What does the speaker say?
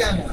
yani.